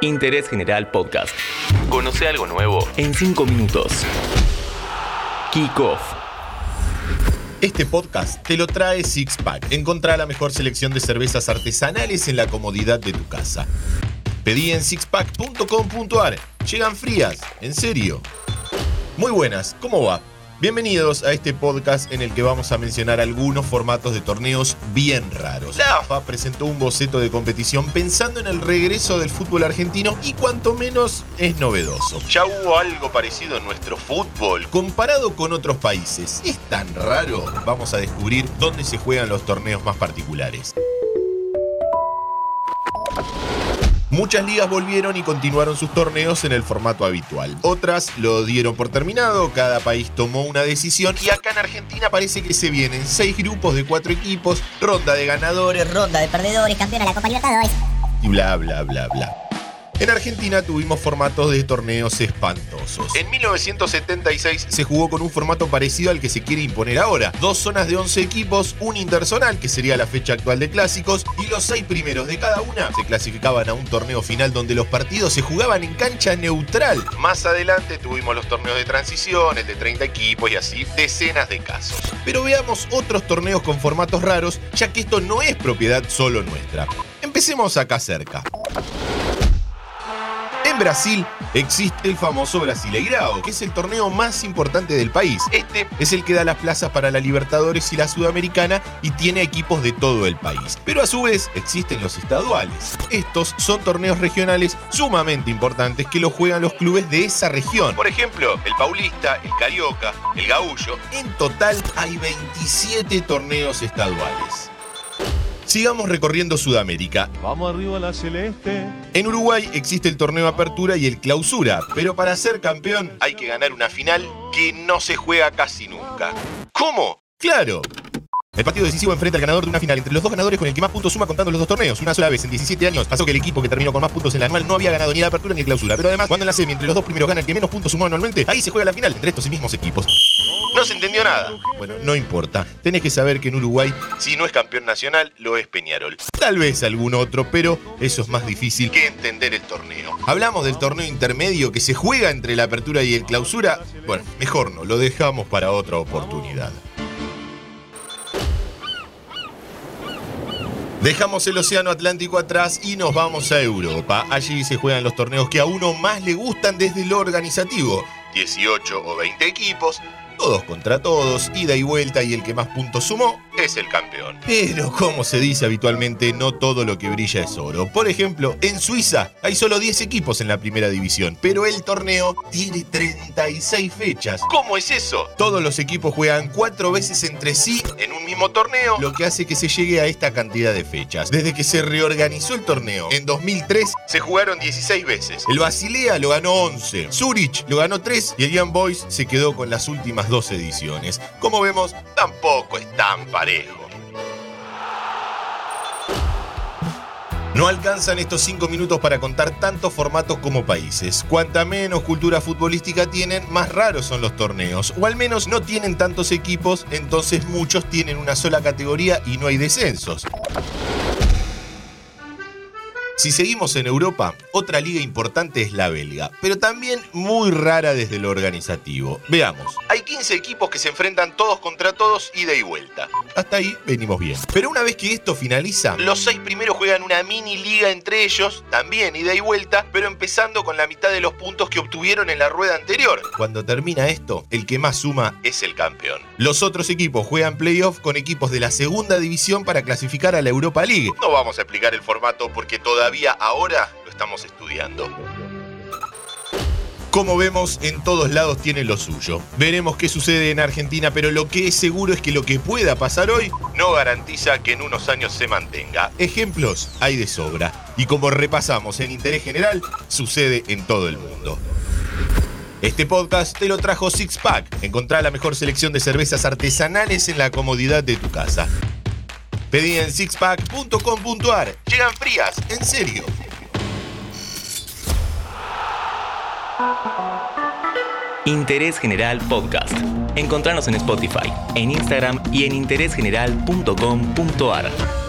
Interés General Podcast. Conoce algo nuevo en 5 minutos. Kick Off. Este podcast te lo trae Six Pack. Encontrá la mejor selección de cervezas artesanales en la comodidad de tu casa. Pedí en sixpack.com.ar. Llegan frías, en serio. Muy buenas, ¿cómo va? Bienvenidos a este podcast en el que vamos a mencionar algunos formatos de torneos bien raros. La AFA presentó un boceto de competición pensando en el regreso del fútbol argentino y cuanto menos es novedoso. Ya hubo algo parecido en nuestro fútbol. Comparado con otros países, ¿es tan raro? Vamos a descubrir dónde se juegan los torneos más particulares. Muchas ligas volvieron y continuaron sus torneos en el formato habitual. Otras lo dieron por terminado, cada país tomó una decisión y acá en Argentina parece que se vienen seis grupos de cuatro equipos, ronda de ganadores, ronda de perdedores, campeón a la Copa Libertadores. y bla bla bla bla. En Argentina tuvimos formatos de torneos espantosos. En 1976 se jugó con un formato parecido al que se quiere imponer ahora. Dos zonas de 11 equipos, un interzonal, que sería la fecha actual de clásicos, y los seis primeros de cada una se clasificaban a un torneo final donde los partidos se jugaban en cancha neutral. Más adelante tuvimos los torneos de transición, el de 30 equipos y así decenas de casos. Pero veamos otros torneos con formatos raros, ya que esto no es propiedad solo nuestra. Empecemos acá cerca. En Brasil existe el famoso Brasileirao, que es el torneo más importante del país. Este es el que da las plazas para la Libertadores y la Sudamericana y tiene equipos de todo el país. Pero a su vez existen los estaduales. Estos son torneos regionales sumamente importantes que los juegan los clubes de esa región. Por ejemplo, el Paulista, el Carioca, el Gaullo. En total hay 27 torneos estaduales. Sigamos recorriendo Sudamérica. Vamos arriba la celeste. En Uruguay existe el torneo Apertura y el Clausura, pero para ser campeón hay que ganar una final que no se juega casi nunca. ¿Cómo? Claro. El partido decisivo enfrenta al ganador de una final entre los dos ganadores con el que más puntos suma contando los dos torneos. Una sola vez en 17 años pasó que el equipo que terminó con más puntos en la anual no había ganado ni la apertura ni el clausura. Pero además, cuando en la semi entre los dos primeros gana el que menos puntos sumó anualmente, ahí se juega la final entre estos mismos equipos. No se entendió nada. Bueno, no importa. Tenés que saber que en Uruguay, si no es campeón nacional, lo es Peñarol. Tal vez algún otro, pero eso es más difícil que entender el torneo. Hablamos del torneo intermedio que se juega entre la apertura y el clausura. Bueno, mejor no, lo dejamos para otra oportunidad. Dejamos el Océano Atlántico atrás y nos vamos a Europa. Allí se juegan los torneos que a uno más le gustan desde lo organizativo. 18 o 20 equipos, todos contra todos, ida y vuelta y el que más puntos sumó es el campeón. Pero como se dice habitualmente, no todo lo que brilla es oro. Por ejemplo, en Suiza hay solo 10 equipos en la primera división, pero el torneo tiene 36 fechas. ¿Cómo es eso? Todos los equipos juegan cuatro veces entre sí en un mismo torneo, lo que hace que se llegue a esta cantidad de fechas. Desde que se reorganizó el torneo en 2003, se jugaron 16 veces. El Basilea lo ganó 11, Zurich lo ganó 3 y el Young Boys se quedó con las últimas dos ediciones. Como vemos, tampoco es tan No alcanzan estos 5 minutos para contar tantos formatos como países. Cuanta menos cultura futbolística tienen, más raros son los torneos. O al menos no tienen tantos equipos, entonces muchos tienen una sola categoría y no hay descensos. Si seguimos en Europa, otra liga importante es la belga, pero también muy rara desde lo organizativo. Veamos, hay 15 equipos que se enfrentan todos contra todos ida y vuelta. Hasta ahí venimos bien. Pero una vez que esto finaliza, los seis primeros juegan una mini liga entre ellos, también ida y vuelta, pero empezando con la mitad de los puntos que obtuvieron en la rueda anterior. Cuando termina esto, el que más suma es el campeón. Los otros equipos juegan playoff con equipos de la segunda división para clasificar a la Europa League. No vamos a explicar el formato porque todavía ahora lo estamos estudiando. Como vemos, en todos lados tiene lo suyo. Veremos qué sucede en Argentina, pero lo que es seguro es que lo que pueda pasar hoy no garantiza que en unos años se mantenga. Ejemplos hay de sobra. Y como repasamos en interés general, sucede en todo el mundo. Este podcast te lo trajo Six Pack. Encontrá la mejor selección de cervezas artesanales en la comodidad de tu casa. Pedí en sixpack.com.ar. Llegan frías, en serio. Interés General Podcast. Encontrarnos en Spotify, en Instagram y en interésgeneral.com.ar.